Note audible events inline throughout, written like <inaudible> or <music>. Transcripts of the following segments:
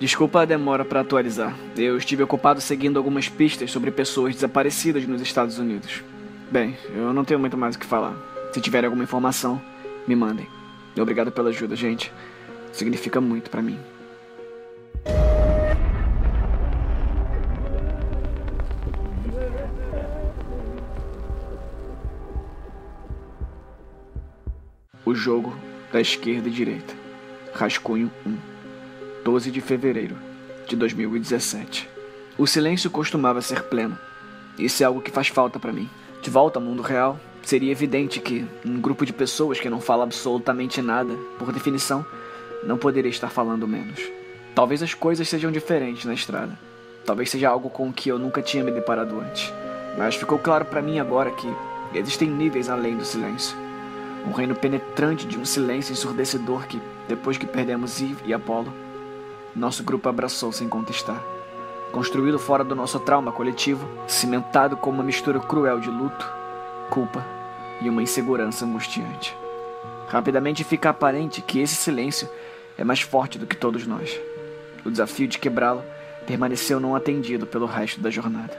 Desculpa a demora para atualizar. Eu estive ocupado seguindo algumas pistas sobre pessoas desaparecidas nos Estados Unidos. Bem, eu não tenho muito mais o que falar. Se tiver alguma informação, me mandem. Obrigado pela ajuda, gente. Significa muito para mim. O jogo da esquerda e direita. Rascunho 1. 12 de fevereiro de 2017. O silêncio costumava ser pleno. Isso é algo que faz falta para mim. De volta ao mundo real, seria evidente que um grupo de pessoas que não fala absolutamente nada, por definição, não poderia estar falando menos. Talvez as coisas sejam diferentes na estrada. Talvez seja algo com o que eu nunca tinha me deparado antes. Mas ficou claro para mim agora que existem níveis além do silêncio. Um reino penetrante de um silêncio ensurdecedor que, depois que perdemos Eve e Apollo, nosso grupo abraçou sem contestar. Construído fora do nosso trauma coletivo, cimentado com uma mistura cruel de luto, culpa e uma insegurança angustiante. Rapidamente fica aparente que esse silêncio é mais forte do que todos nós. O desafio de quebrá-lo permaneceu não atendido pelo resto da jornada.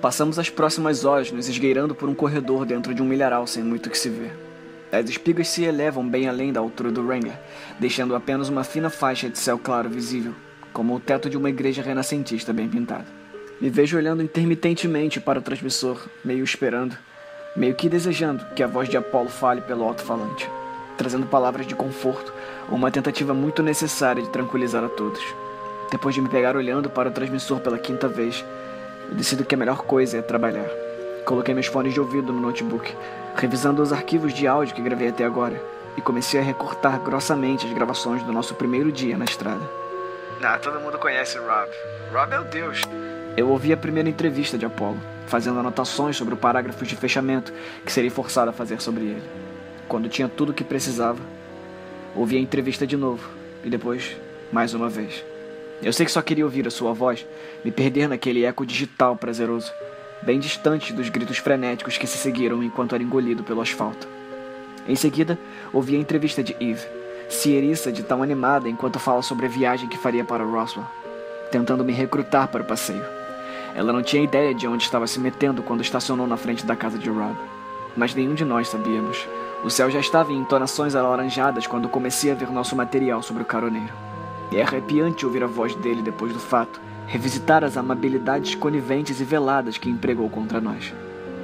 Passamos as próximas horas nos esgueirando por um corredor dentro de um milharal sem muito que se ver. As espigas se elevam bem além da altura do Wrangler, deixando apenas uma fina faixa de céu claro visível, como o teto de uma igreja renascentista bem pintada. Me vejo olhando intermitentemente para o transmissor, meio esperando, meio que desejando que a voz de Apolo fale pelo alto-falante, trazendo palavras de conforto uma tentativa muito necessária de tranquilizar a todos. Depois de me pegar olhando para o transmissor pela quinta vez, eu decido que a melhor coisa é trabalhar. Coloquei meus fones de ouvido no notebook, revisando os arquivos de áudio que gravei até agora, e comecei a recortar grossamente as gravações do nosso primeiro dia na estrada. Ah, todo mundo conhece o Rob. Rob é o Deus. Eu ouvi a primeira entrevista de Apollo, fazendo anotações sobre o parágrafo de fechamento que seria forçado a fazer sobre ele. Quando tinha tudo o que precisava, ouvi a entrevista de novo, e depois, mais uma vez. Eu sei que só queria ouvir a sua voz, me perder naquele eco digital prazeroso bem distante dos gritos frenéticos que se seguiram enquanto era engolido pelo asfalto. Em seguida, ouvi a entrevista de Eve, se eriça de tão animada enquanto fala sobre a viagem que faria para Roswell, tentando me recrutar para o passeio. Ela não tinha ideia de onde estava se metendo quando estacionou na frente da casa de Rob, mas nenhum de nós sabíamos. O céu já estava em entonações alaranjadas quando comecei a ver nosso material sobre o caroneiro. É arrepiante ouvir a voz dele depois do fato, revisitar as amabilidades coniventes e veladas que empregou contra nós.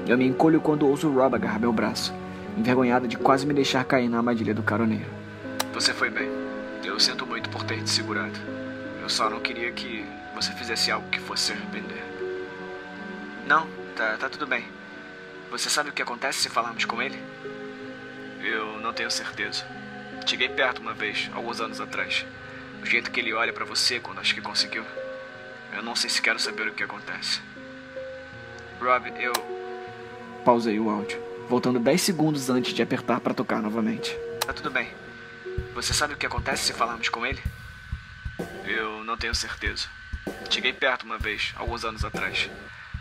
Eu me encolho quando ouço Rob agarrar meu braço, envergonhada de quase me deixar cair na armadilha do caroneiro. Você foi bem. Eu sinto muito por ter te segurado. Eu só não queria que você fizesse algo que fosse se arrepender. Não, tá, tá tudo bem. Você sabe o que acontece se falarmos com ele? Eu não tenho certeza. Cheguei perto uma vez, alguns anos atrás. O jeito que ele olha para você quando acho que conseguiu. Eu não sei se quero saber o que acontece. Rob, eu. Pausei o áudio, voltando 10 segundos antes de apertar para tocar novamente. Tá tudo bem. Você sabe o que acontece se falarmos com ele? Eu não tenho certeza. Cheguei perto uma vez, alguns anos atrás.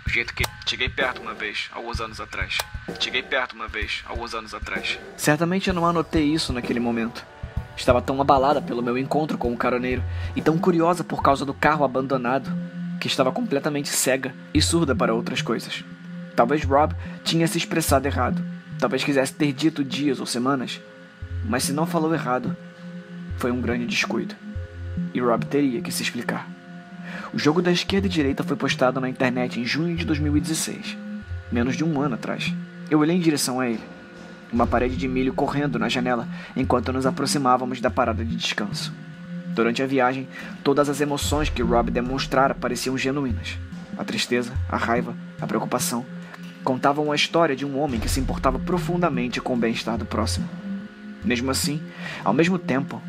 O jeito que. Cheguei perto uma vez, alguns anos atrás. Cheguei perto uma vez, alguns anos atrás. Certamente eu não anotei isso naquele momento. Estava tão abalada pelo meu encontro com o caroneiro e tão curiosa por causa do carro abandonado que estava completamente cega e surda para outras coisas. Talvez Rob tinha se expressado errado. Talvez quisesse ter dito dias ou semanas. Mas se não falou errado, foi um grande descuido. E Rob teria que se explicar. O jogo da esquerda e direita foi postado na internet em junho de 2016, menos de um ano atrás. Eu olhei em direção a ele uma parede de milho correndo na janela enquanto nos aproximávamos da parada de descanso. Durante a viagem, todas as emoções que Rob demonstrara pareciam genuínas. A tristeza, a raiva, a preocupação contavam a história de um homem que se importava profundamente com o bem-estar do próximo. Mesmo assim, ao mesmo tempo,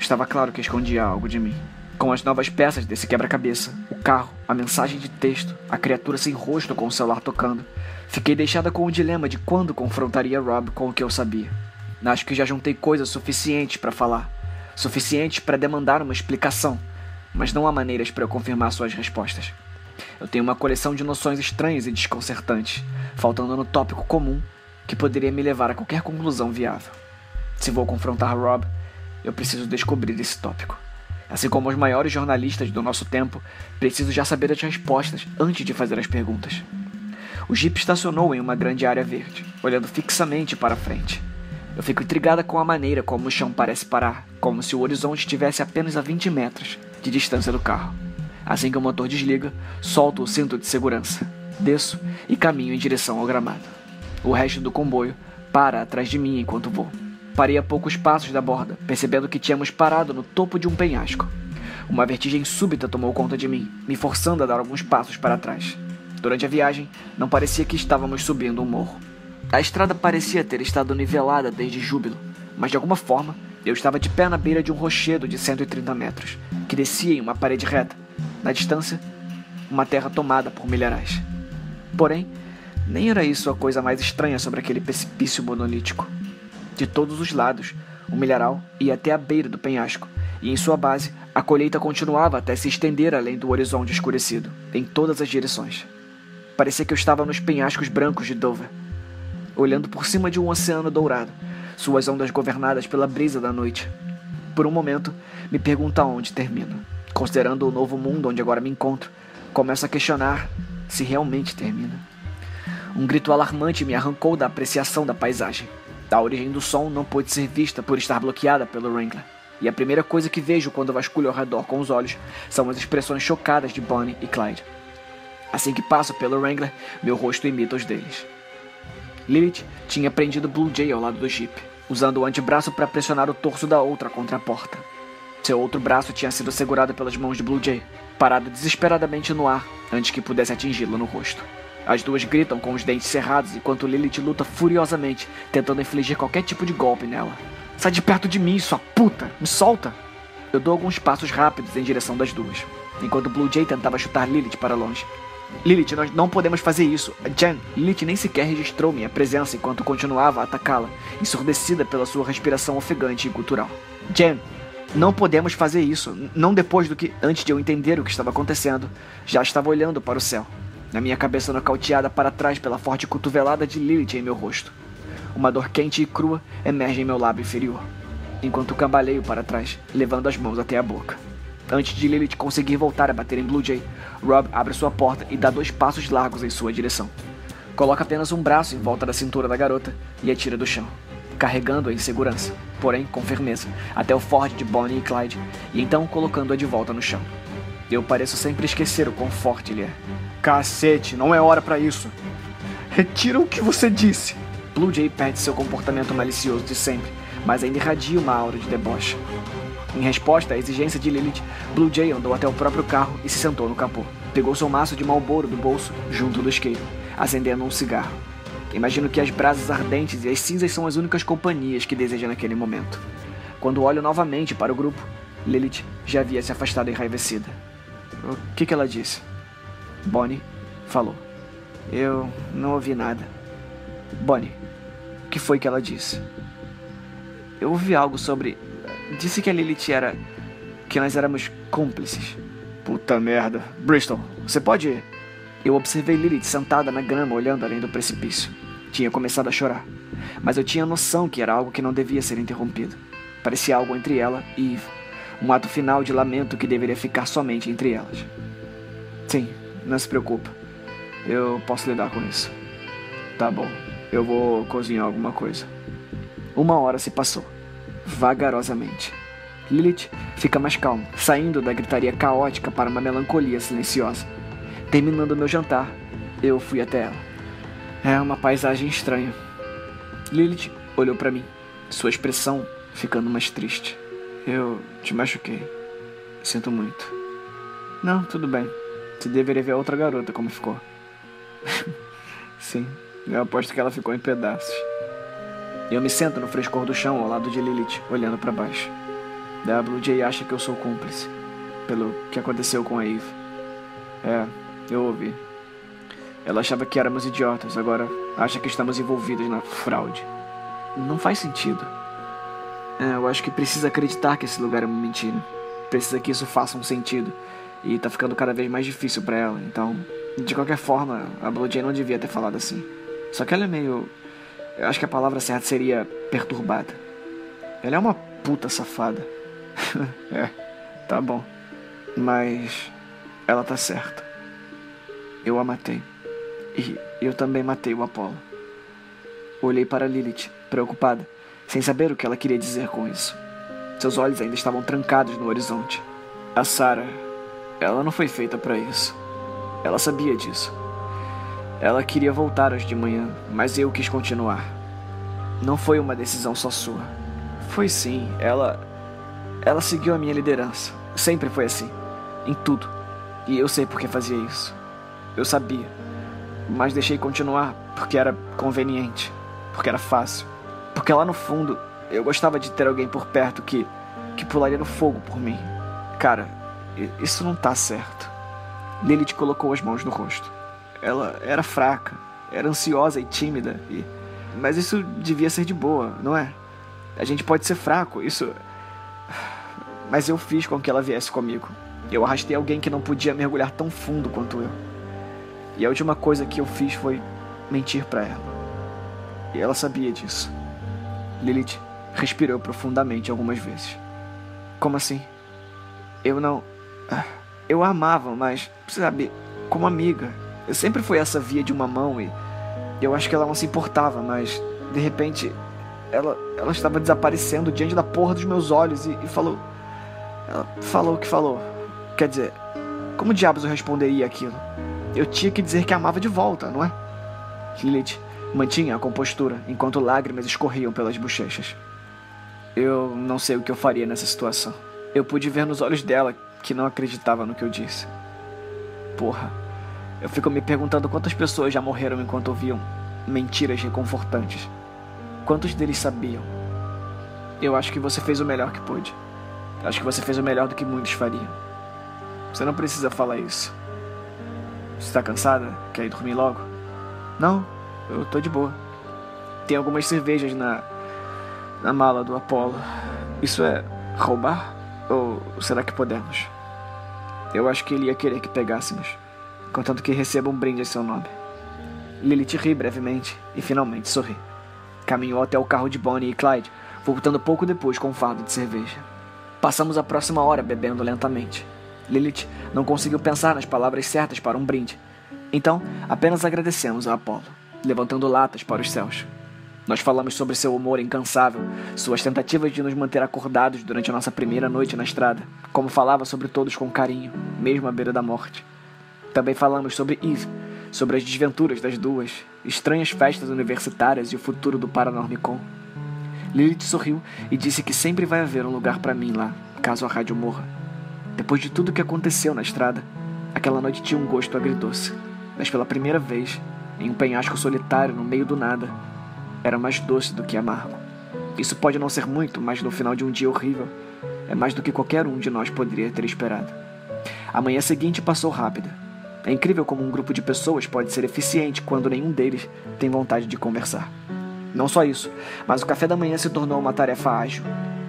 estava claro que escondia algo de mim. Com as novas peças desse quebra-cabeça, o carro, a mensagem de texto, a criatura sem rosto com o celular tocando, Fiquei deixada com o dilema de quando confrontaria Rob com o que eu sabia. Acho que já juntei coisas suficientes para falar, suficientes para demandar uma explicação, mas não há maneiras para eu confirmar suas respostas. Eu tenho uma coleção de noções estranhas e desconcertantes, faltando no tópico comum que poderia me levar a qualquer conclusão viável. Se vou confrontar Rob, eu preciso descobrir esse tópico. Assim como os maiores jornalistas do nosso tempo, preciso já saber as respostas antes de fazer as perguntas. O Jeep estacionou em uma grande área verde, olhando fixamente para frente. Eu fico intrigada com a maneira como o chão parece parar, como se o horizonte estivesse apenas a 20 metros de distância do carro. Assim que o motor desliga, solto o cinto de segurança, desço e caminho em direção ao gramado. O resto do comboio para atrás de mim enquanto vou. Parei a poucos passos da borda, percebendo que tínhamos parado no topo de um penhasco. Uma vertigem súbita tomou conta de mim, me forçando a dar alguns passos para trás. Durante a viagem, não parecia que estávamos subindo um morro. A estrada parecia ter estado nivelada desde Júbilo, mas de alguma forma eu estava de pé na beira de um rochedo de 130 metros, que descia em uma parede reta. Na distância, uma terra tomada por milharais. Porém, nem era isso a coisa mais estranha sobre aquele precipício monolítico. De todos os lados, o milharal ia até a beira do penhasco, e em sua base, a colheita continuava até se estender além do horizonte escurecido, em todas as direções. Parecia que eu estava nos penhascos brancos de Dover, olhando por cima de um oceano dourado, suas ondas governadas pela brisa da noite. Por um momento, me pergunto aonde termina. Considerando o novo mundo onde agora me encontro, começo a questionar se realmente termina. Um grito alarmante me arrancou da apreciação da paisagem. A origem do som não pôde ser vista por estar bloqueada pelo Wrangler. E a primeira coisa que vejo quando vasculho ao redor com os olhos são as expressões chocadas de Bonnie e Clyde. Assim que passo pelo Wrangler, meu rosto imita os deles. Lilith tinha prendido Blue Jay ao lado do Jeep, usando o antebraço para pressionar o torso da outra contra a porta. Seu outro braço tinha sido segurado pelas mãos de Blue Jay, parado desesperadamente no ar antes que pudesse atingi-la no rosto. As duas gritam com os dentes cerrados enquanto Lilith luta furiosamente, tentando infligir qualquer tipo de golpe nela. Sai de perto de mim, sua puta! Me solta! Eu dou alguns passos rápidos em direção das duas, enquanto Blue Jay tentava chutar Lilith para longe. Lilith, nós não podemos fazer isso. Jen, Lilith nem sequer registrou minha presença enquanto continuava a atacá-la, ensurdecida pela sua respiração ofegante e gutural. Jen, não podemos fazer isso. Não depois do que, antes de eu entender o que estava acontecendo, já estava olhando para o céu. Na minha cabeça nocauteada para trás pela forte cotovelada de Lilith em meu rosto. Uma dor quente e crua emerge em meu lábio inferior, enquanto cambaleio para trás, levando as mãos até a boca. Antes de Lilith conseguir voltar a bater em Blue Jay, Rob abre sua porta e dá dois passos largos em sua direção. Coloca apenas um braço em volta da cintura da garota e a tira do chão, carregando-a em segurança, porém com firmeza, até o Ford de Bonnie e Clyde, e então colocando-a de volta no chão. Eu pareço sempre esquecer o quão forte ele é. Cacete, não é hora para isso. Retira o que você disse. Blue Jay perde seu comportamento malicioso de sempre, mas ainda irradia uma aura de deboche. Em resposta à exigência de Lilith, Blue Jay andou até o próprio carro e se sentou no capô. Pegou seu maço de malboro do bolso, junto do isqueiro, acendendo um cigarro. Imagino que as brasas ardentes e as cinzas são as únicas companhias que deseja naquele momento. Quando olho novamente para o grupo, Lilith já havia se afastado enraivecida. O que, que ela disse? Bonnie falou. Eu não ouvi nada. Bonnie, o que foi que ela disse? Eu ouvi algo sobre. Disse que a Lilith era. que nós éramos cúmplices. Puta merda. Bristol, você pode ir? Eu observei Lilith sentada na grama olhando além do precipício. Tinha começado a chorar, mas eu tinha noção que era algo que não devia ser interrompido. Parecia algo entre ela e Eve, um ato final de lamento que deveria ficar somente entre elas. Sim, não se preocupa. Eu posso lidar com isso. Tá bom, eu vou cozinhar alguma coisa. Uma hora se passou, vagarosamente. Lilith fica mais calma, saindo da gritaria caótica para uma melancolia silenciosa. Terminando meu jantar, eu fui até ela. É uma paisagem estranha. Lilith olhou para mim, sua expressão ficando mais triste. Eu te machuquei. Sinto muito. Não, tudo bem. Você deveria ver a outra garota como ficou. <laughs> Sim, eu aposto que ela ficou em pedaços. Eu me sento no frescor do chão ao lado de Lilith, olhando para baixo. WJ acha que eu sou cúmplice, pelo que aconteceu com a Eve. É, eu ouvi. Ela achava que éramos idiotas, agora acha que estamos envolvidos na fraude. Não faz sentido. É, eu acho que precisa acreditar que esse lugar é uma mentira. Precisa que isso faça um sentido. E tá ficando cada vez mais difícil para ela. Então, de qualquer forma, a Blue Jay não devia ter falado assim. Só que ela é meio. Eu acho que a palavra certa seria perturbada. Ela é uma puta safada. <laughs> é, Tá bom. Mas ela tá certa. Eu a matei. E eu também matei o Apolo. Olhei para Lilith, preocupada, sem saber o que ela queria dizer com isso. Seus olhos ainda estavam trancados no horizonte. A Sarah, ela não foi feita para isso. Ela sabia disso. Ela queria voltar hoje de manhã, mas eu quis continuar. Não foi uma decisão só sua. Foi sim, ela. Ela seguiu a minha liderança. Sempre foi assim. Em tudo. E eu sei por que fazia isso. Eu sabia. Mas deixei continuar porque era conveniente. Porque era fácil. Porque lá no fundo eu gostava de ter alguém por perto que. que pularia no fogo por mim. Cara, isso não tá certo. Lilith colocou as mãos no rosto. Ela era fraca, era ansiosa e tímida, e... mas isso devia ser de boa, não é? A gente pode ser fraco, isso. Mas eu fiz com que ela viesse comigo. Eu arrastei alguém que não podia mergulhar tão fundo quanto eu. E a última coisa que eu fiz foi mentir para ela. E ela sabia disso. Lilith respirou profundamente algumas vezes. Como assim? Eu não. Eu a amava, mas, sabe, como amiga. Eu sempre fui essa via de uma mão e eu acho que ela não se importava, mas de repente ela, ela estava desaparecendo diante da porra dos meus olhos e, e falou. Ela falou o que falou. Quer dizer, como diabos eu responderia aquilo? Eu tinha que dizer que amava de volta, não é? Lilith mantinha a compostura enquanto lágrimas escorriam pelas bochechas. Eu não sei o que eu faria nessa situação. Eu pude ver nos olhos dela que não acreditava no que eu disse. Porra, eu fico me perguntando quantas pessoas já morreram enquanto ouviam mentiras reconfortantes. Quantos deles sabiam? Eu acho que você fez o melhor que pôde. Acho que você fez o melhor do que muitos fariam. Você não precisa falar isso. Você está cansada? Quer ir dormir logo? Não, eu tô de boa. Tem algumas cervejas na na mala do Apollo. Isso é roubar? Ou será que podemos? Eu acho que ele ia querer que pegássemos, contanto que receba um brinde em seu nome. Lilith ri brevemente e finalmente sorri. Caminhou até o carro de Bonnie e Clyde, voltando pouco depois com um fardo de cerveja. Passamos a próxima hora bebendo lentamente. Lilith não conseguiu pensar nas palavras certas para um brinde. Então, apenas agradecemos a Apolo, levantando latas para os céus. Nós falamos sobre seu humor incansável, suas tentativas de nos manter acordados durante a nossa primeira noite na estrada, como falava sobre todos com carinho, mesmo à beira da morte. Também falamos sobre Eve, sobre as desventuras das duas, estranhas festas universitárias e o futuro do Paranormicon. Lilith sorriu e disse que sempre vai haver um lugar para mim lá, caso a rádio morra. Depois de tudo o que aconteceu na estrada, aquela noite tinha um gosto agridoce, mas pela primeira vez, em um penhasco solitário no meio do nada, era mais doce do que amargo. Isso pode não ser muito, mas no final de um dia horrível, é mais do que qualquer um de nós poderia ter esperado. A manhã seguinte passou rápida. É incrível como um grupo de pessoas pode ser eficiente quando nenhum deles tem vontade de conversar. Não só isso, mas o café da manhã se tornou uma tarefa ágil.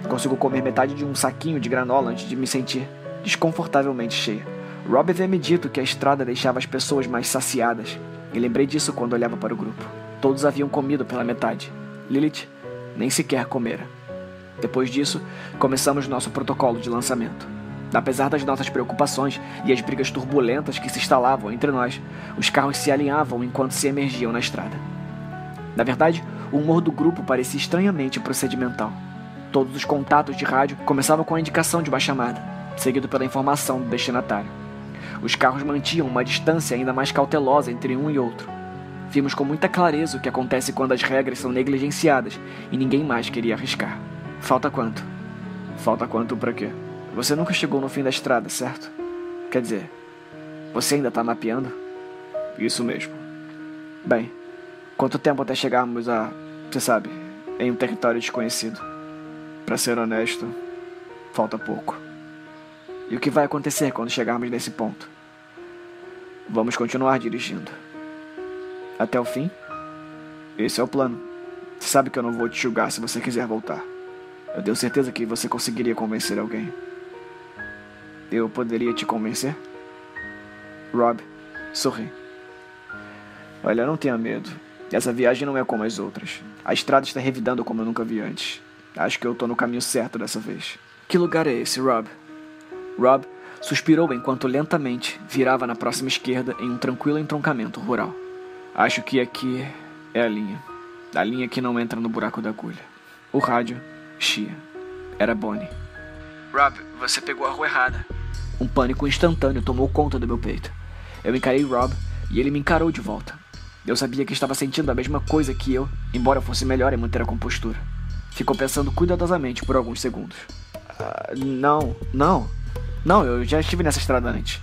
Consigo comer metade de um saquinho de granola antes de me sentir desconfortavelmente cheia. Rob havia me dito que a estrada deixava as pessoas mais saciadas, e lembrei disso quando olhava para o grupo. Todos haviam comido pela metade. Lilith nem sequer comera. Depois disso, começamos nosso protocolo de lançamento. Apesar das nossas preocupações e as brigas turbulentas que se instalavam entre nós, os carros se alinhavam enquanto se emergiam na estrada. Na verdade, o humor do grupo parecia estranhamente procedimental. Todos os contatos de rádio começavam com a indicação de uma chamada, seguido pela informação do destinatário. Os carros mantinham uma distância ainda mais cautelosa entre um e outro, Vimos com muita clareza o que acontece quando as regras são negligenciadas e ninguém mais queria arriscar. Falta quanto? Falta quanto para quê? Você nunca chegou no fim da estrada, certo? Quer dizer, você ainda tá mapeando? Isso mesmo. Bem, quanto tempo até chegarmos a, você sabe, em um território desconhecido? Para ser honesto, falta pouco. E o que vai acontecer quando chegarmos nesse ponto? Vamos continuar dirigindo até o fim? Esse é o plano. Você sabe que eu não vou te julgar se você quiser voltar. Eu tenho certeza que você conseguiria convencer alguém. Eu poderia te convencer? Rob, sorri. Olha, não tenha medo. Essa viagem não é como as outras. A estrada está revidando como eu nunca vi antes. Acho que eu tô no caminho certo dessa vez. Que lugar é esse, Rob? Rob suspirou enquanto lentamente virava na próxima esquerda em um tranquilo entroncamento rural. Acho que aqui é a linha. A linha que não entra no buraco da agulha. O rádio, chia. Era Bonnie. Rob, você pegou a rua errada. Um pânico instantâneo tomou conta do meu peito. Eu encarei Rob e ele me encarou de volta. Eu sabia que estava sentindo a mesma coisa que eu, embora fosse melhor em manter a compostura. Ficou pensando cuidadosamente por alguns segundos. Uh, não, não. Não, eu já estive nessa estrada antes.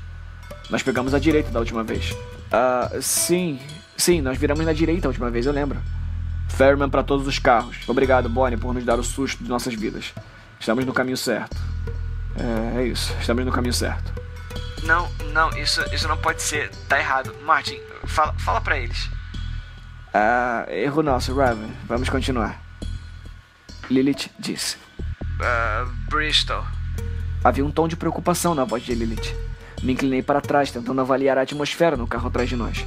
Nós pegamos a direita da última vez. Ah, uh, sim, sim, nós viramos na direita a última vez, eu lembro. Fairman para todos os carros. Obrigado, Bonnie, por nos dar o susto de nossas vidas. Estamos no caminho certo. É, é isso, estamos no caminho certo. Não, não, isso, isso não pode ser. Tá errado. Martin, fala, fala para eles. Ah, erro nosso, Raven. Vamos continuar. Lilith disse. Uh, Bristol. Havia um tom de preocupação na voz de Lilith. Me inclinei para trás, tentando avaliar a atmosfera no carro atrás de nós.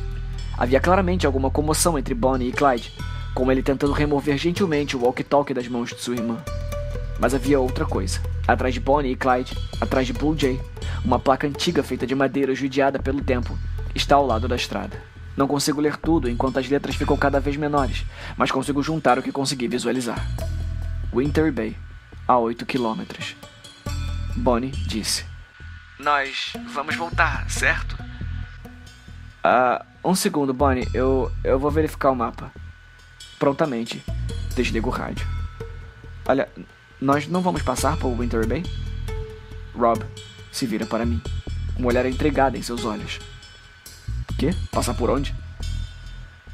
Havia claramente alguma comoção entre Bonnie e Clyde, como ele tentando remover gentilmente o walkie-talkie das mãos de sua irmã. Mas havia outra coisa. Atrás de Bonnie e Clyde, atrás de Blue Jay, uma placa antiga feita de madeira judiada pelo tempo, está ao lado da estrada. Não consigo ler tudo enquanto as letras ficam cada vez menores, mas consigo juntar o que consegui visualizar. Winter Bay, a 8 quilômetros. Bonnie disse. Nós vamos voltar, certo? Ah, um segundo, Bonnie. Eu, eu vou verificar o mapa. Prontamente, desligo o rádio. Olha, nós não vamos passar por Winter Bay? Rob se vira para mim, um olhar intrigado em seus olhos. Que? Passar por onde?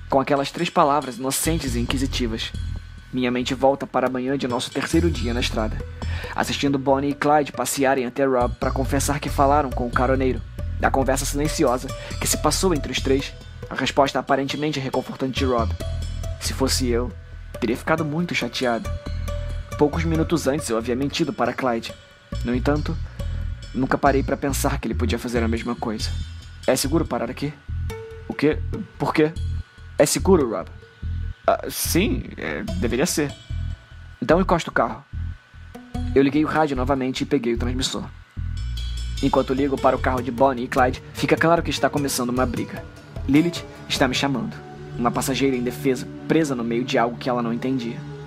Com aquelas três palavras inocentes e inquisitivas, minha mente volta para a manhã de nosso terceiro dia na estrada, assistindo Bonnie e Clyde passearem até Rob para confessar que falaram com o caroneiro. Da conversa silenciosa que se passou entre os três, a resposta aparentemente reconfortante de Rob. Se fosse eu, teria ficado muito chateado. Poucos minutos antes eu havia mentido para Clyde. No entanto, nunca parei para pensar que ele podia fazer a mesma coisa. É seguro parar aqui? O quê? Por quê? É seguro, Rob? Ah, sim, é, deveria ser. Então encosta o carro. Eu liguei o rádio novamente e peguei o transmissor. Enquanto ligo para o carro de Bonnie e Clyde, fica claro que está começando uma briga. Lilith está me chamando. Uma passageira indefesa, presa no meio de algo que ela não entendia.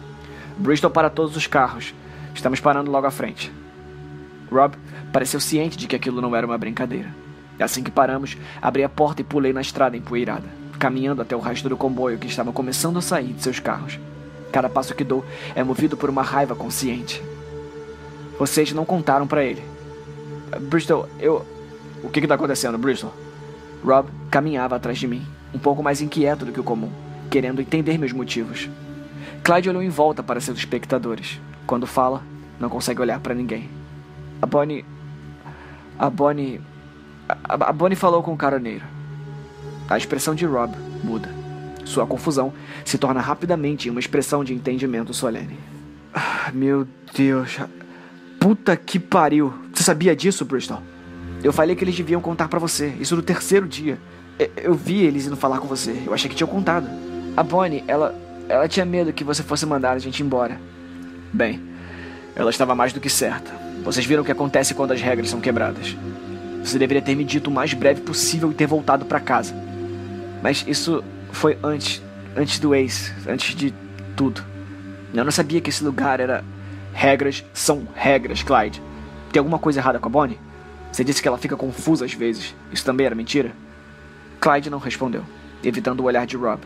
Bristol para todos os carros. Estamos parando logo à frente. Rob pareceu ciente de que aquilo não era uma brincadeira. Assim que paramos, abri a porta e pulei na estrada empoeirada caminhando até o rastro do comboio que estava começando a sair de seus carros. Cada passo que dou é movido por uma raiva consciente. Vocês não contaram para ele. Bristol, eu. O que está acontecendo, Bristol? Rob caminhava atrás de mim, um pouco mais inquieto do que o comum, querendo entender meus motivos. Clyde olhou em volta para seus espectadores. Quando fala, não consegue olhar para ninguém. A Bonnie. A Bonnie. A, a Bonnie falou com o caroneiro. A expressão de Rob muda. Sua confusão se torna rapidamente uma expressão de entendimento solene. Ah, meu Deus. Puta que pariu. Você sabia disso, Bristol? Eu falei que eles deviam contar para você. Isso no terceiro dia. Eu vi eles indo falar com você. Eu achei que tinham contado. A Bonnie, ela. Ela tinha medo que você fosse mandar a gente embora. Bem, ela estava mais do que certa. Vocês viram o que acontece quando as regras são quebradas. Você deveria ter me dito o mais breve possível e ter voltado para casa. Mas isso foi antes, antes do ex, antes de tudo. Eu não sabia que esse lugar era. Regras são regras, Clyde. Tem alguma coisa errada com a Bonnie? Você disse que ela fica confusa às vezes. Isso também era mentira? Clyde não respondeu, evitando o olhar de Rob.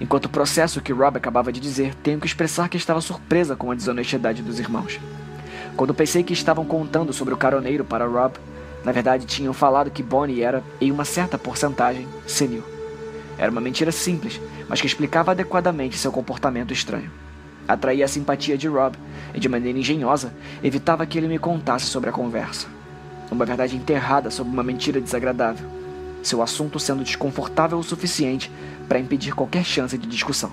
Enquanto processo o que Rob acabava de dizer, tenho que expressar que estava surpresa com a desonestidade dos irmãos. Quando pensei que estavam contando sobre o caroneiro para Rob, na verdade tinham falado que Bonnie era, em uma certa porcentagem, senil. Era uma mentira simples, mas que explicava adequadamente seu comportamento estranho. Atraía a simpatia de Rob e, de maneira engenhosa, evitava que ele me contasse sobre a conversa. Uma verdade enterrada sob uma mentira desagradável, seu assunto sendo desconfortável o suficiente para impedir qualquer chance de discussão.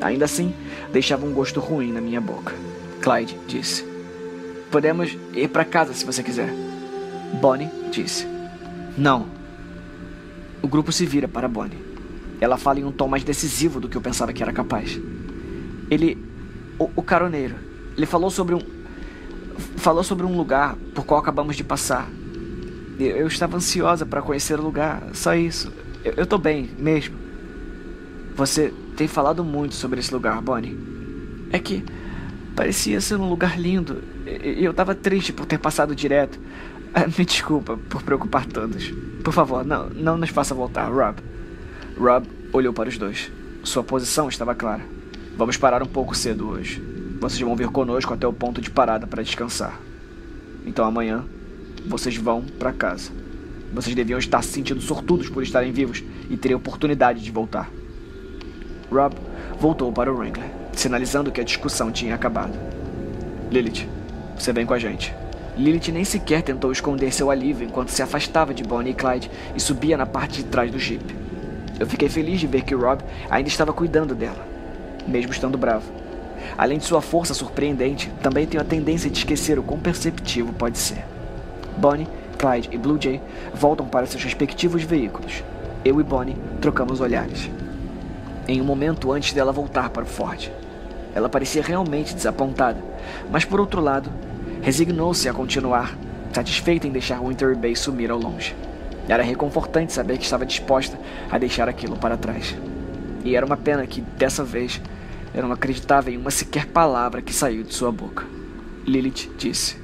Ainda assim, deixava um gosto ruim na minha boca. Clyde disse: Podemos ir para casa se você quiser. Bonnie disse: Não. O grupo se vira para Bonnie. Ela fala em um tom mais decisivo do que eu pensava que era capaz. Ele. O, o caroneiro. Ele falou sobre um. falou sobre um lugar por qual acabamos de passar. Eu estava ansiosa para conhecer o lugar, só isso. Eu, eu tô bem, mesmo. Você tem falado muito sobre esse lugar, Bonnie. É que parecia ser um lugar lindo e eu tava triste por ter passado direto. Ah, me desculpa por preocupar todos. Por favor, não, não nos faça voltar, Rob. Rob olhou para os dois. Sua posição estava clara. Vamos parar um pouco cedo hoje. Vocês vão vir conosco até o ponto de parada para descansar. Então amanhã, vocês vão para casa. Vocês deviam estar se sentindo sortudos por estarem vivos e terem oportunidade de voltar. Rob voltou para o Wrangler, sinalizando que a discussão tinha acabado. Lilith, você vem com a gente. Lilith nem sequer tentou esconder seu alívio enquanto se afastava de Bonnie e Clyde e subia na parte de trás do jeep. Eu fiquei feliz de ver que Rob ainda estava cuidando dela, mesmo estando bravo. Além de sua força surpreendente, também tenho a tendência de esquecer o quão perceptivo pode ser. Bonnie, Clyde e Blue Jay voltam para seus respectivos veículos. Eu e Bonnie trocamos olhares. Em um momento antes dela voltar para o Ford, ela parecia realmente desapontada, mas por outro lado, resignou-se a continuar, satisfeita em deixar Winter Bay sumir ao longe. Era reconfortante saber que estava disposta a deixar aquilo para trás. E era uma pena que, dessa vez, eu não acreditava em uma sequer palavra que saiu de sua boca. Lilith disse: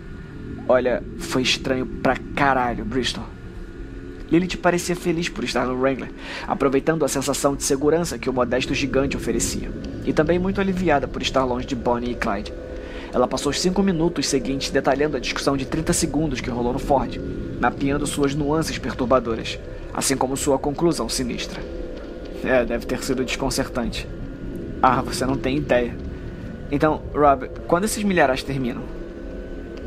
Olha, foi estranho pra caralho, Bristol. Lilith parecia feliz por estar no Wrangler, aproveitando a sensação de segurança que o modesto gigante oferecia, e também muito aliviada por estar longe de Bonnie e Clyde. Ela passou os cinco minutos seguintes detalhando a discussão de 30 segundos que rolou no Ford, mapeando suas nuances perturbadoras, assim como sua conclusão sinistra. É, deve ter sido desconcertante. Ah, você não tem ideia. Então, Rob, quando esses milharais terminam?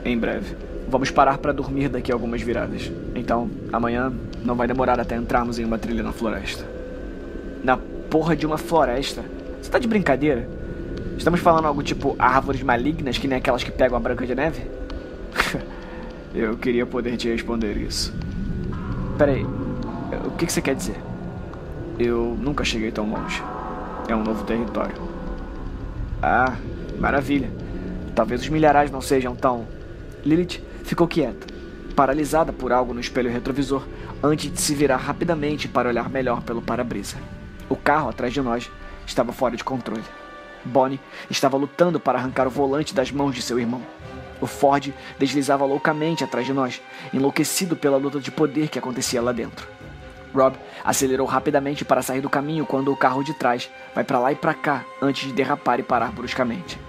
Em breve. Vamos parar para dormir daqui a algumas viradas. Então, amanhã não vai demorar até entrarmos em uma trilha na floresta. Na porra de uma floresta? Você tá de brincadeira? Estamos falando algo tipo árvores malignas que nem aquelas que pegam a Branca de Neve? <laughs> Eu queria poder te responder isso. Peraí, o que, que você quer dizer? Eu nunca cheguei tão longe. É um novo território. Ah, maravilha. Talvez os milharais não sejam tão. Lilith ficou quieta, paralisada por algo no espelho retrovisor, antes de se virar rapidamente para olhar melhor pelo para-brisa. O carro atrás de nós estava fora de controle. Bonnie estava lutando para arrancar o volante das mãos de seu irmão. O Ford deslizava loucamente atrás de nós, enlouquecido pela luta de poder que acontecia lá dentro. Rob acelerou rapidamente para sair do caminho quando o carro de trás vai para lá e para cá antes de derrapar e parar bruscamente.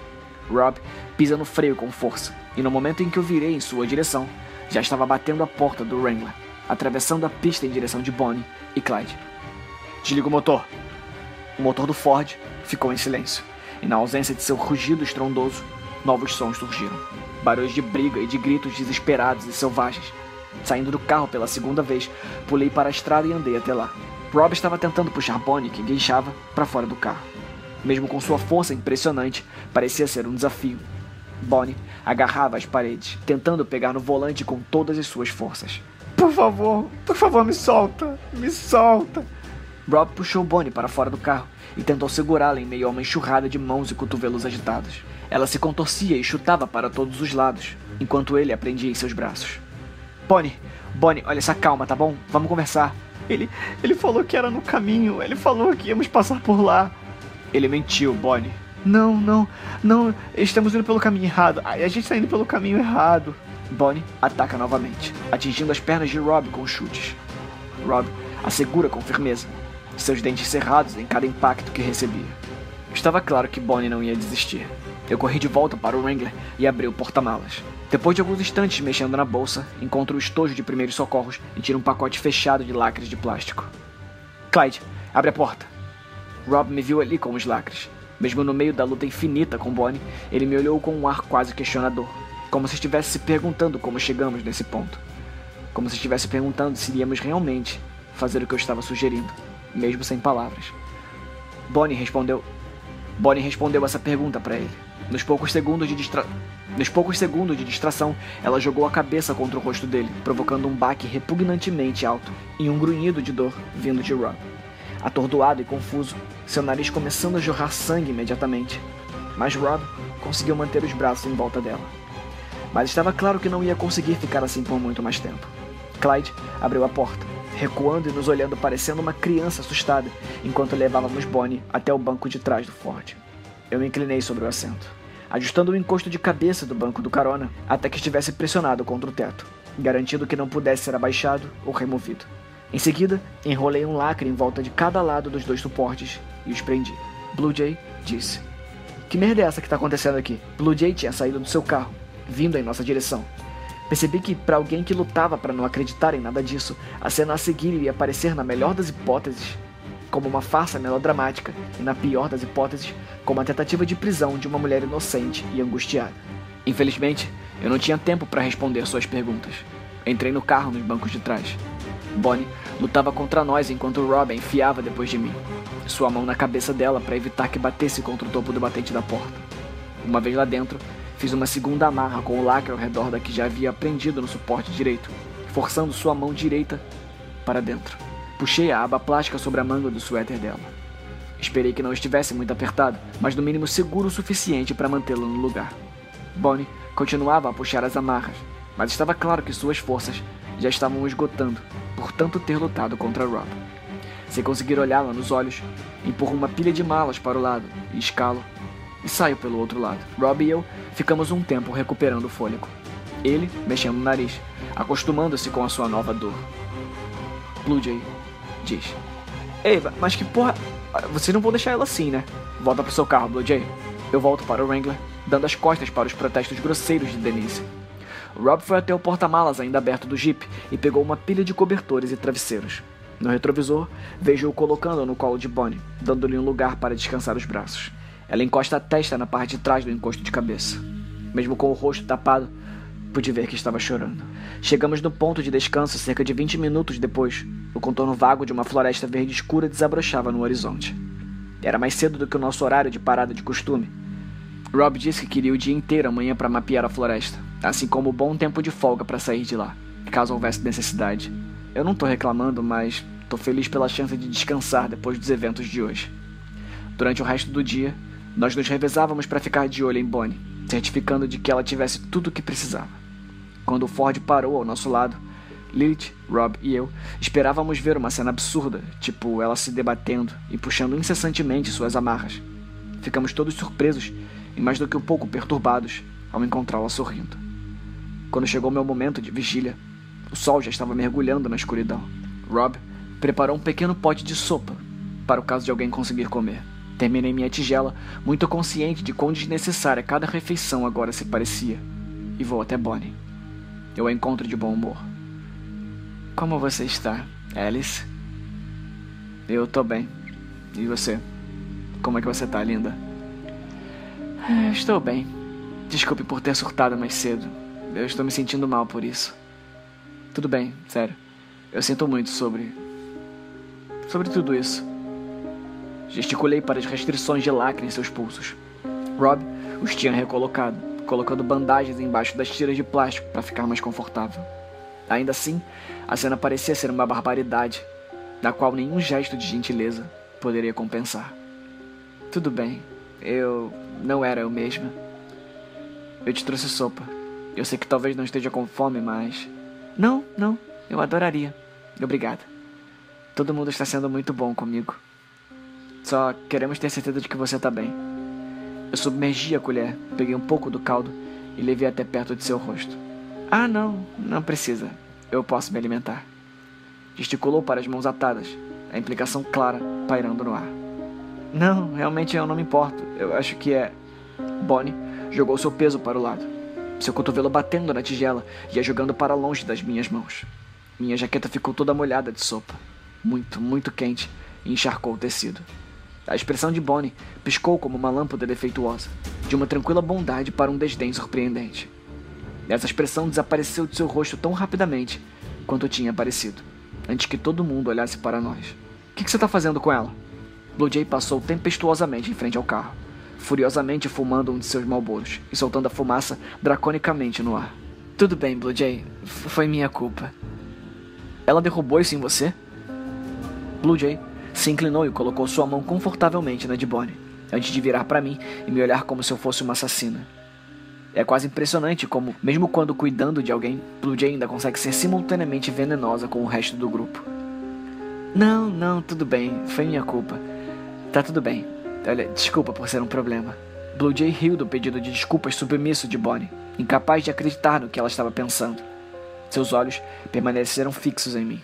Rob pisa no freio com força, e no momento em que eu virei em sua direção, já estava batendo a porta do Wrangler, atravessando a pista em direção de Bonnie e Clyde. Desliga o motor. O motor do Ford ficou em silêncio, e na ausência de seu rugido estrondoso, novos sons surgiram. Barulhos de briga e de gritos desesperados e selvagens. Saindo do carro pela segunda vez, pulei para a estrada e andei até lá. Rob estava tentando puxar Bonnie, que guinchava, para fora do carro. Mesmo com sua força impressionante, parecia ser um desafio. Bonnie agarrava as paredes, tentando pegar no volante com todas as suas forças. Por favor, por favor, me solta, me solta. Rob puxou Bonnie para fora do carro e tentou segurá-la em meio a uma enxurrada de mãos e cotovelos agitados. Ela se contorcia e chutava para todos os lados, enquanto ele a prendia em seus braços. Bonnie, Bonnie, olha essa calma, tá bom? Vamos conversar. Ele, ele falou que era no caminho, ele falou que íamos passar por lá. Ele mentiu, Bonnie. Não, não, não, estamos indo pelo caminho errado. A gente está indo pelo caminho errado. Bonnie ataca novamente, atingindo as pernas de Rob com chutes. Rob a segura com firmeza, seus dentes cerrados em cada impacto que recebia. Estava claro que Bonnie não ia desistir. Eu corri de volta para o Wrangler e abri o porta-malas. Depois de alguns instantes mexendo na bolsa, encontro o estojo de primeiros socorros e tiro um pacote fechado de lacres de plástico. Clyde, abre a porta. Rob me viu ali com os lacres. Mesmo no meio da luta infinita com Bonnie, ele me olhou com um ar quase questionador, como se estivesse se perguntando como chegamos nesse ponto. Como se estivesse perguntando se iríamos realmente fazer o que eu estava sugerindo, mesmo sem palavras. Bonnie respondeu. Bonnie respondeu essa pergunta para ele. Nos poucos segundos de distra... Nos poucos segundos de distração, ela jogou a cabeça contra o rosto dele, provocando um baque repugnantemente alto e um grunhido de dor vindo de Rob. Atordoado e confuso, seu nariz começando a jorrar sangue imediatamente. Mas Rob conseguiu manter os braços em volta dela. mas estava claro que não ia conseguir ficar assim por muito mais tempo. Clyde abriu a porta, recuando e nos olhando parecendo uma criança assustada, enquanto levávamos Bonnie até o banco de trás do Ford. Eu me inclinei sobre o assento, ajustando o encosto de cabeça do banco do carona até que estivesse pressionado contra o teto, garantindo que não pudesse ser abaixado ou removido. Em seguida, enrolei um lacre em volta de cada lado dos dois suportes e os prendi. Blue Jay disse: Que merda é essa que tá acontecendo aqui? Blue Jay tinha saído do seu carro, vindo em nossa direção. Percebi que, para alguém que lutava para não acreditar em nada disso, a cena a seguir iria parecer, na melhor das hipóteses, como uma farsa melodramática, e na pior das hipóteses, como a tentativa de prisão de uma mulher inocente e angustiada. Infelizmente, eu não tinha tempo para responder suas perguntas. Entrei no carro nos bancos de trás. Bonnie lutava contra nós enquanto Robin enfiava depois de mim, sua mão na cabeça dela para evitar que batesse contra o topo do batente da porta. Uma vez lá dentro, fiz uma segunda amarra com o lacre ao redor da que já havia prendido no suporte direito, forçando sua mão direita para dentro. Puxei a aba plástica sobre a manga do suéter dela. Esperei que não estivesse muito apertado, mas no mínimo seguro o suficiente para mantê-lo no lugar. Bonnie continuava a puxar as amarras, mas estava claro que suas forças já estavam esgotando por tanto ter lutado contra Rob. Sem conseguir olhá-la nos olhos, empurro uma pilha de malas para o lado e escalo e saio pelo outro lado. Rob e eu ficamos um tempo recuperando o fôlego. Ele mexendo o nariz, acostumando-se com a sua nova dor. Blue Jay diz: Ei, mas que porra. Vocês não vão deixar ela assim, né? Volta pro seu carro, Blue Jay. Eu volto para o Wrangler, dando as costas para os protestos grosseiros de Denise. Rob foi até o porta-malas ainda aberto do Jeep e pegou uma pilha de cobertores e travesseiros. No retrovisor, vejo-o colocando no colo de Bonnie, dando-lhe um lugar para descansar os braços. Ela encosta a testa na parte de trás do encosto de cabeça. Mesmo com o rosto tapado, pude ver que estava chorando. Chegamos no ponto de descanso cerca de 20 minutos depois. O contorno vago de uma floresta verde escura desabrochava no horizonte. Era mais cedo do que o nosso horário de parada de costume. Rob disse que queria o dia inteiro amanhã para mapear a floresta assim como bom tempo de folga para sair de lá, caso houvesse necessidade. Eu não tô reclamando, mas tô feliz pela chance de descansar depois dos eventos de hoje. Durante o resto do dia, nós nos revezávamos para ficar de olho em Bonnie, certificando de que ela tivesse tudo o que precisava. Quando o Ford parou ao nosso lado, Lilith, Rob e eu esperávamos ver uma cena absurda, tipo ela se debatendo e puxando incessantemente suas amarras. Ficamos todos surpresos e mais do que um pouco perturbados ao encontrá-la sorrindo. Quando chegou meu momento de vigília, o sol já estava mergulhando na escuridão. Rob preparou um pequeno pote de sopa para o caso de alguém conseguir comer. Terminei minha tigela, muito consciente de quão desnecessária cada refeição agora se parecia, e vou até Bonnie. Eu a encontro de bom humor. Como você está, Alice? Eu tô bem. E você? Como é que você tá, linda? Estou bem. Desculpe por ter surtado mais cedo. Eu estou me sentindo mal por isso. Tudo bem, sério. Eu sinto muito sobre. sobre tudo isso. Gesticulei para as restrições de lacre em seus pulsos. Rob os tinha recolocado, colocando bandagens embaixo das tiras de plástico para ficar mais confortável. Ainda assim, a cena parecia ser uma barbaridade, da qual nenhum gesto de gentileza poderia compensar. Tudo bem, eu não era eu mesma. Eu te trouxe sopa. Eu sei que talvez não esteja com fome, mas. Não, não, eu adoraria. Obrigada. Todo mundo está sendo muito bom comigo. Só queremos ter certeza de que você está bem. Eu submergi a colher, peguei um pouco do caldo e levei até perto de seu rosto. Ah, não, não precisa. Eu posso me alimentar. Gesticulou para as mãos atadas, a implicação clara pairando no ar. Não, realmente eu não me importo. Eu acho que é. Bonnie jogou seu peso para o lado seu cotovelo batendo na tigela e a jogando para longe das minhas mãos. Minha jaqueta ficou toda molhada de sopa, muito, muito quente, e encharcou o tecido. A expressão de Bonnie piscou como uma lâmpada defeituosa, de uma tranquila bondade para um desdém surpreendente. Essa expressão desapareceu de seu rosto tão rapidamente quanto tinha aparecido, antes que todo mundo olhasse para nós. O que, que você está fazendo com ela? Blue Jay passou tempestuosamente em frente ao carro furiosamente fumando um de seus malboros e soltando a fumaça draconicamente no ar. Tudo bem, Blue Jay. Foi minha culpa. Ela derrubou isso em você? Blue Jay se inclinou e colocou sua mão confortavelmente na de Bonnie, antes de virar para mim e me olhar como se eu fosse uma assassina. É quase impressionante como, mesmo quando cuidando de alguém, Blue Jay ainda consegue ser simultaneamente venenosa com o resto do grupo. Não, não, tudo bem, foi minha culpa. Tá tudo bem. Olha, desculpa por ser um problema. Blue Jay riu do pedido de desculpas submisso de Bonnie, incapaz de acreditar no que ela estava pensando. Seus olhos permaneceram fixos em mim.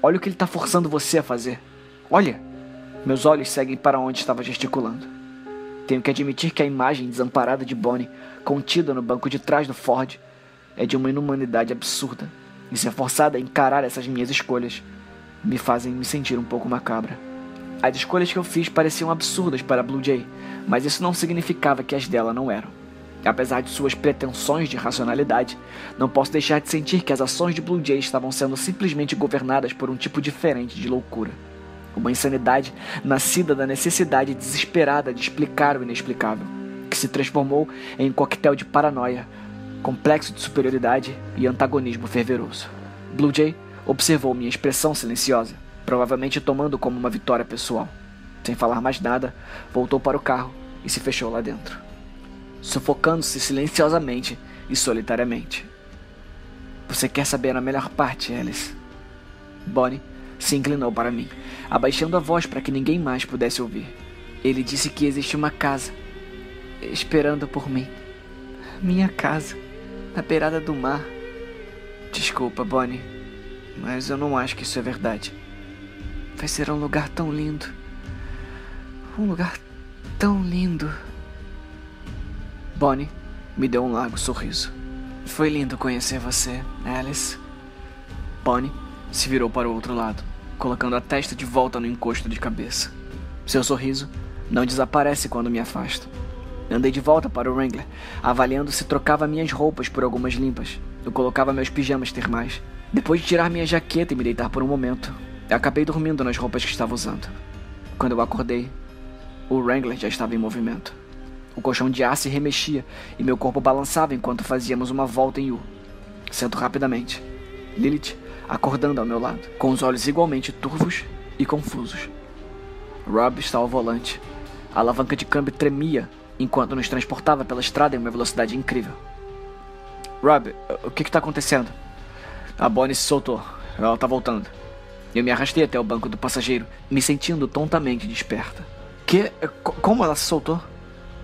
Olha o que ele está forçando você a fazer. Olha! Meus olhos seguem para onde estava gesticulando. Tenho que admitir que a imagem desamparada de Bonnie, contida no banco de trás do Ford, é de uma inumanidade absurda, e ser forçada a encarar essas minhas escolhas me fazem me sentir um pouco macabra. As escolhas que eu fiz pareciam absurdas para Blue Jay, mas isso não significava que as dela não eram. Apesar de suas pretensões de racionalidade, não posso deixar de sentir que as ações de Blue Jay estavam sendo simplesmente governadas por um tipo diferente de loucura. Uma insanidade nascida da necessidade desesperada de explicar o inexplicável, que se transformou em um coquetel de paranoia, complexo de superioridade e antagonismo fervoroso. Blue Jay observou minha expressão silenciosa provavelmente tomando como uma vitória pessoal. Sem falar mais nada, voltou para o carro e se fechou lá dentro, sufocando-se silenciosamente e solitariamente. Você quer saber a melhor parte, Alice? Bonnie se inclinou para mim, abaixando a voz para que ninguém mais pudesse ouvir. Ele disse que existe uma casa esperando por mim. Minha casa, na beirada do mar. Desculpa, Bonnie, mas eu não acho que isso é verdade. Vai ser um lugar tão lindo. Um lugar tão lindo. Bonnie me deu um largo sorriso. Foi lindo conhecer você, Alice. Bonnie se virou para o outro lado, colocando a testa de volta no encosto de cabeça. Seu sorriso não desaparece quando me afasto. Andei de volta para o Wrangler, avaliando se trocava minhas roupas por algumas limpas. Eu colocava meus pijamas termais. Depois de tirar minha jaqueta e me deitar por um momento, eu acabei dormindo nas roupas que estava usando. Quando eu acordei, o Wrangler já estava em movimento. O colchão de ar se remexia e meu corpo balançava enquanto fazíamos uma volta em U. Sento rapidamente. Lilith acordando ao meu lado, com os olhos igualmente turvos e confusos. Rob está ao volante. A alavanca de câmbio tremia enquanto nos transportava pela estrada em uma velocidade incrível. Rob, o que está acontecendo? A Bonnie se soltou. Ela está voltando. Eu me arrastei até o banco do passageiro, me sentindo tontamente desperta. Que? Como ela se soltou?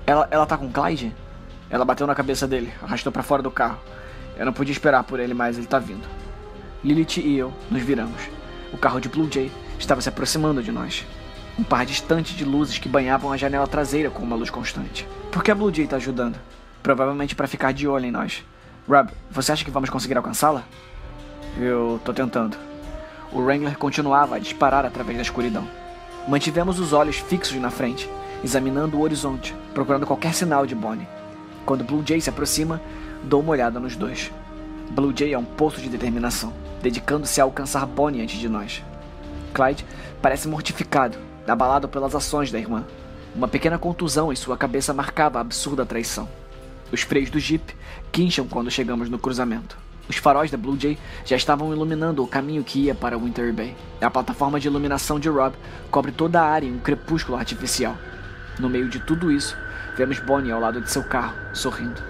Ela, ela tá com Clyde? Ela bateu na cabeça dele, arrastou para fora do carro. Eu não podia esperar por ele, mas ele tá vindo. Lilith e eu nos viramos. O carro de Blue Jay estava se aproximando de nós. Um par distante de luzes que banhavam a janela traseira com uma luz constante. Por que a Blue Jay tá ajudando? Provavelmente para ficar de olho em nós. Rob, você acha que vamos conseguir alcançá-la? Eu tô tentando. O Wrangler continuava a disparar através da escuridão. Mantivemos os olhos fixos na frente, examinando o horizonte, procurando qualquer sinal de Bonnie. Quando Blue Jay se aproxima, dou uma olhada nos dois. Blue Jay é um poço de determinação, dedicando-se a alcançar Bonnie antes de nós. Clyde parece mortificado, abalado pelas ações da irmã. Uma pequena contusão em sua cabeça marcava a absurda traição. Os freios do Jeep quincham quando chegamos no cruzamento. Os faróis da Blue Jay já estavam iluminando o caminho que ia para Winter Bay. A plataforma de iluminação de Rob cobre toda a área em um crepúsculo artificial. No meio de tudo isso, vemos Bonnie ao lado de seu carro, sorrindo.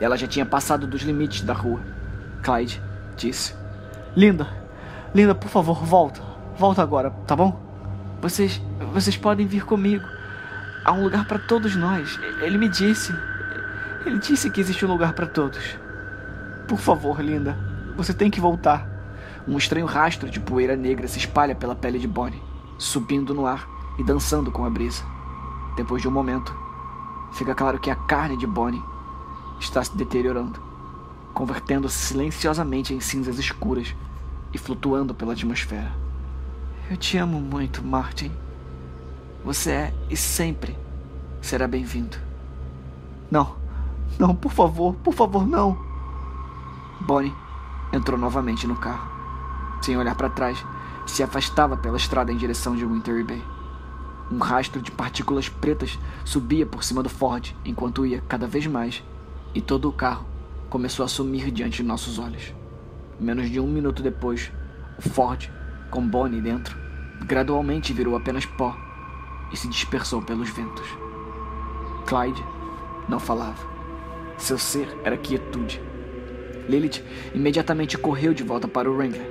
Ela já tinha passado dos limites da rua. Clyde disse: Linda, Linda, por favor, volta. Volta agora, tá bom? Vocês, vocês podem vir comigo. Há um lugar para todos nós. Ele me disse. Ele disse que existe um lugar para todos. Por favor, linda, você tem que voltar. Um estranho rastro de poeira negra se espalha pela pele de Bonnie, subindo no ar e dançando com a brisa. Depois de um momento, fica claro que a carne de Bonnie está se deteriorando, convertendo-se silenciosamente em cinzas escuras e flutuando pela atmosfera. Eu te amo muito, Martin. Você é e sempre será bem-vindo. Não, não, por favor, por favor, não. Bonnie entrou novamente no carro. Sem olhar para trás, se afastava pela estrada em direção de Winter Bay. Um rastro de partículas pretas subia por cima do Ford enquanto ia cada vez mais, e todo o carro começou a sumir diante de nossos olhos. Menos de um minuto depois, o Ford, com Bonnie dentro, gradualmente virou apenas pó e se dispersou pelos ventos. Clyde não falava. Seu ser era quietude. Lilith imediatamente correu de volta para o Wrangler.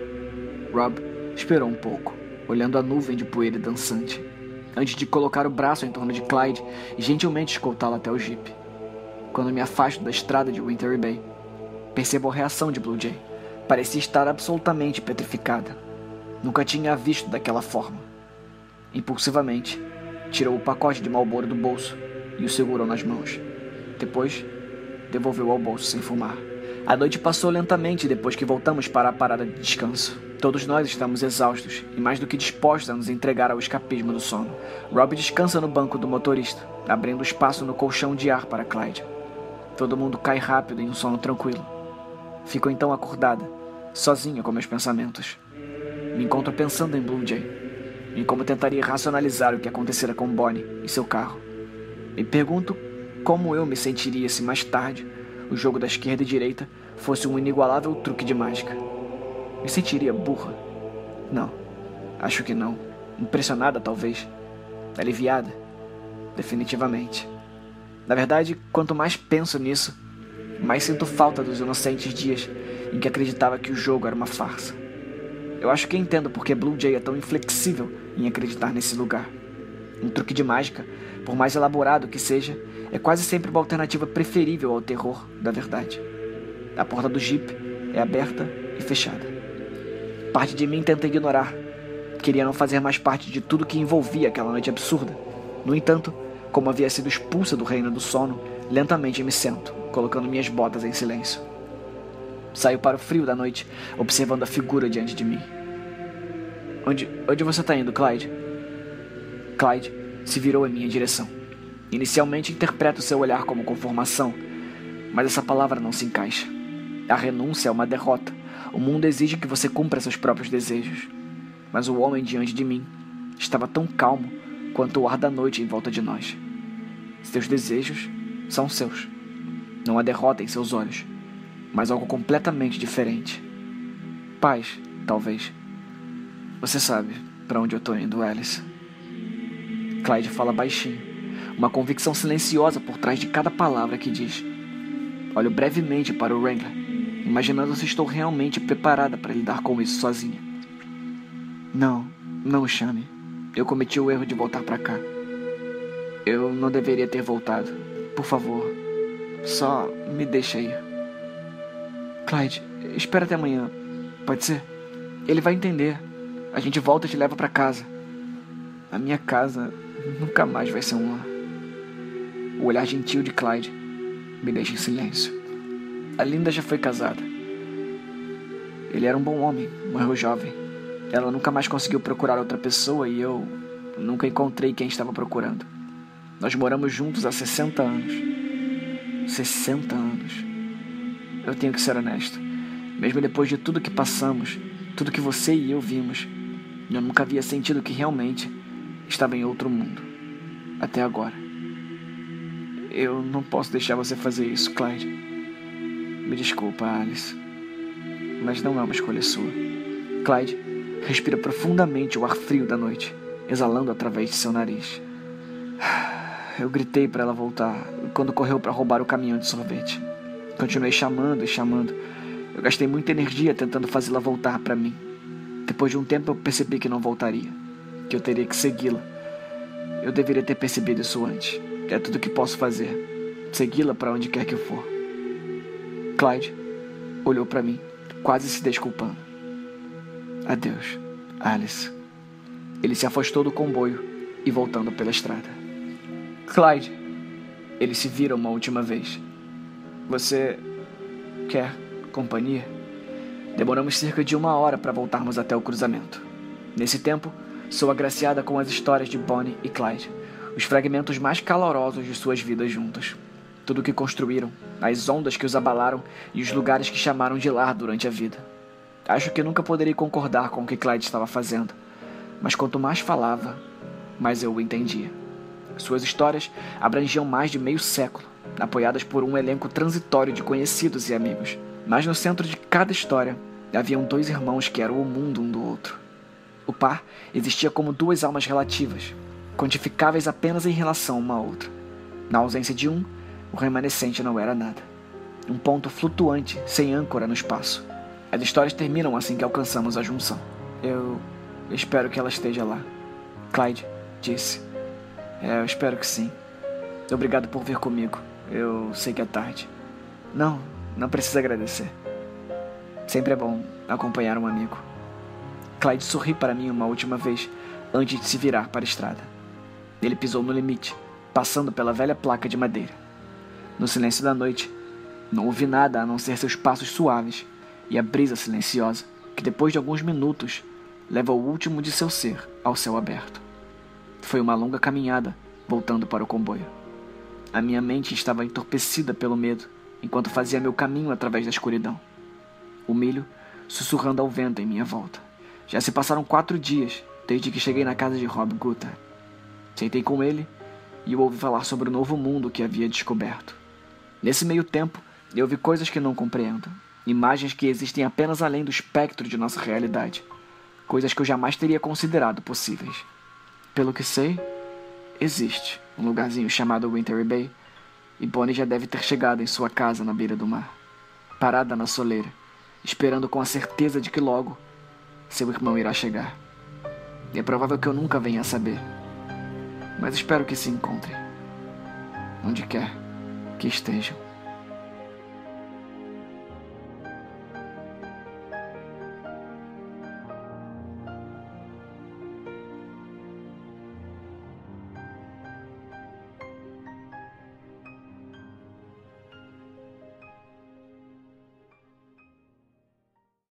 Rob esperou um pouco, olhando a nuvem de poeira dançante, antes de colocar o braço em torno de Clyde e gentilmente escoltá-lo até o jeep. Quando me afasto da estrada de Wintery Bay, percebo a reação de Blue Jay. Parecia estar absolutamente petrificada. Nunca tinha a visto daquela forma. Impulsivamente, tirou o pacote de Marlboro do bolso e o segurou nas mãos. Depois, devolveu ao bolso sem fumar. A noite passou lentamente depois que voltamos para a parada de descanso. Todos nós estamos exaustos e mais do que dispostos a nos entregar ao escapismo do sono. Rob descansa no banco do motorista, abrindo espaço no colchão de ar para Clyde. Todo mundo cai rápido em um sono tranquilo. Fico então acordada, sozinha com meus pensamentos. Me encontro pensando em Blue Jay, em como tentaria racionalizar o que acontecera com Bonnie e seu carro. Me pergunto como eu me sentiria se mais tarde o jogo da esquerda e direita fosse um inigualável truque de mágica. Me sentiria burra? Não, acho que não. Impressionada, talvez. Aliviada? Definitivamente. Na verdade, quanto mais penso nisso, mais sinto falta dos inocentes dias em que acreditava que o jogo era uma farsa. Eu acho que entendo porque Blue Jay é tão inflexível em acreditar nesse lugar. Um truque de mágica, por mais elaborado que seja, é quase sempre uma alternativa preferível ao terror da verdade. A porta do Jeep é aberta e fechada. Parte de mim tenta ignorar. Queria não fazer mais parte de tudo que envolvia aquela noite absurda. No entanto, como havia sido expulsa do reino do sono, lentamente me sento, colocando minhas botas em silêncio. Saio para o frio da noite, observando a figura diante de mim. Onde, onde você está indo, Clyde? Clyde se virou em minha direção. Inicialmente interpreto seu olhar como conformação, mas essa palavra não se encaixa. A renúncia é uma derrota. O mundo exige que você cumpra seus próprios desejos. Mas o homem diante de mim estava tão calmo quanto o ar da noite em volta de nós. Seus desejos são seus. Não há derrota em seus olhos, mas algo completamente diferente. Paz, talvez. Você sabe para onde eu tô indo, Alice. Clyde fala baixinho, uma convicção silenciosa por trás de cada palavra que diz. Olho brevemente para o Wrangler, imaginando se estou realmente preparada para lidar com isso sozinha. Não, não chame. Eu cometi o erro de voltar para cá. Eu não deveria ter voltado. Por favor, só me deixe ir. Clyde, espera até amanhã. Pode ser? Ele vai entender. A gente volta e te leva para casa. A minha casa nunca mais vai ser um lar. O olhar gentil de Clyde me deixa em silêncio. A Linda já foi casada. Ele era um bom homem, morreu jovem. Ela nunca mais conseguiu procurar outra pessoa e eu nunca encontrei quem estava procurando. Nós moramos juntos há 60 anos. 60 anos. Eu tenho que ser honesto. Mesmo depois de tudo que passamos, tudo que você e eu vimos, eu nunca havia sentido que realmente estava em outro mundo. Até agora. Eu não posso deixar você fazer isso, Clyde. Me desculpa, Alice. Mas não é uma escolha sua. Clyde respira profundamente o ar frio da noite, exalando através de seu nariz. Eu gritei para ela voltar quando correu para roubar o caminhão de sorvete. Continuei chamando e chamando. Eu gastei muita energia tentando fazê-la voltar para mim. Depois de um tempo eu percebi que não voltaria, que eu teria que segui-la. Eu deveria ter percebido isso antes. É tudo o que posso fazer. Segui-la para onde quer que eu for. Clyde olhou para mim, quase se desculpando. Adeus, Alice. Ele se afastou do comboio e voltando pela estrada. Clyde. Ele se vira uma última vez. Você quer companhia? Demoramos cerca de uma hora para voltarmos até o cruzamento. Nesse tempo, sou agraciada com as histórias de Bonnie e Clyde, os fragmentos mais calorosos de suas vidas juntos. Tudo o que construíram, as ondas que os abalaram e os lugares que chamaram de lar durante a vida. Acho que nunca poderia concordar com o que Clyde estava fazendo, mas quanto mais falava, mais eu o entendia. Suas histórias abrangiam mais de meio século, apoiadas por um elenco transitório de conhecidos e amigos. Mas no centro de cada história haviam dois irmãos que eram o mundo um do outro. O par existia como duas almas relativas, quantificáveis apenas em relação uma a outra. Na ausência de um, o remanescente não era nada. um ponto flutuante sem âncora no espaço. As histórias terminam assim que alcançamos a junção. Eu espero que ela esteja lá. Clyde disse. É, eu espero que sim. Obrigado por vir comigo. Eu sei que é tarde. Não, não precisa agradecer. Sempre é bom acompanhar um amigo. Clyde sorri para mim uma última vez antes de se virar para a estrada. Ele pisou no limite, passando pela velha placa de madeira. No silêncio da noite, não ouvi nada a não ser seus passos suaves e a brisa silenciosa que, depois de alguns minutos, leva o último de seu ser ao céu aberto. Foi uma longa caminhada voltando para o comboio. A minha mente estava entorpecida pelo medo enquanto fazia meu caminho através da escuridão. O milho sussurrando ao vento em minha volta. Já se passaram quatro dias desde que cheguei na casa de Rob Gutter. Sentei com ele e ouvi falar sobre o novo mundo que havia descoberto. Nesse meio tempo, eu vi coisas que não compreendo, imagens que existem apenas além do espectro de nossa realidade, coisas que eu jamais teria considerado possíveis. Pelo que sei, existe um lugarzinho chamado Wintery Bay, e Bonnie já deve ter chegado em sua casa na beira do mar, parada na soleira, esperando com a certeza de que logo seu irmão irá chegar. E é provável que eu nunca venha a saber, mas espero que se encontrem, onde quer que estejam.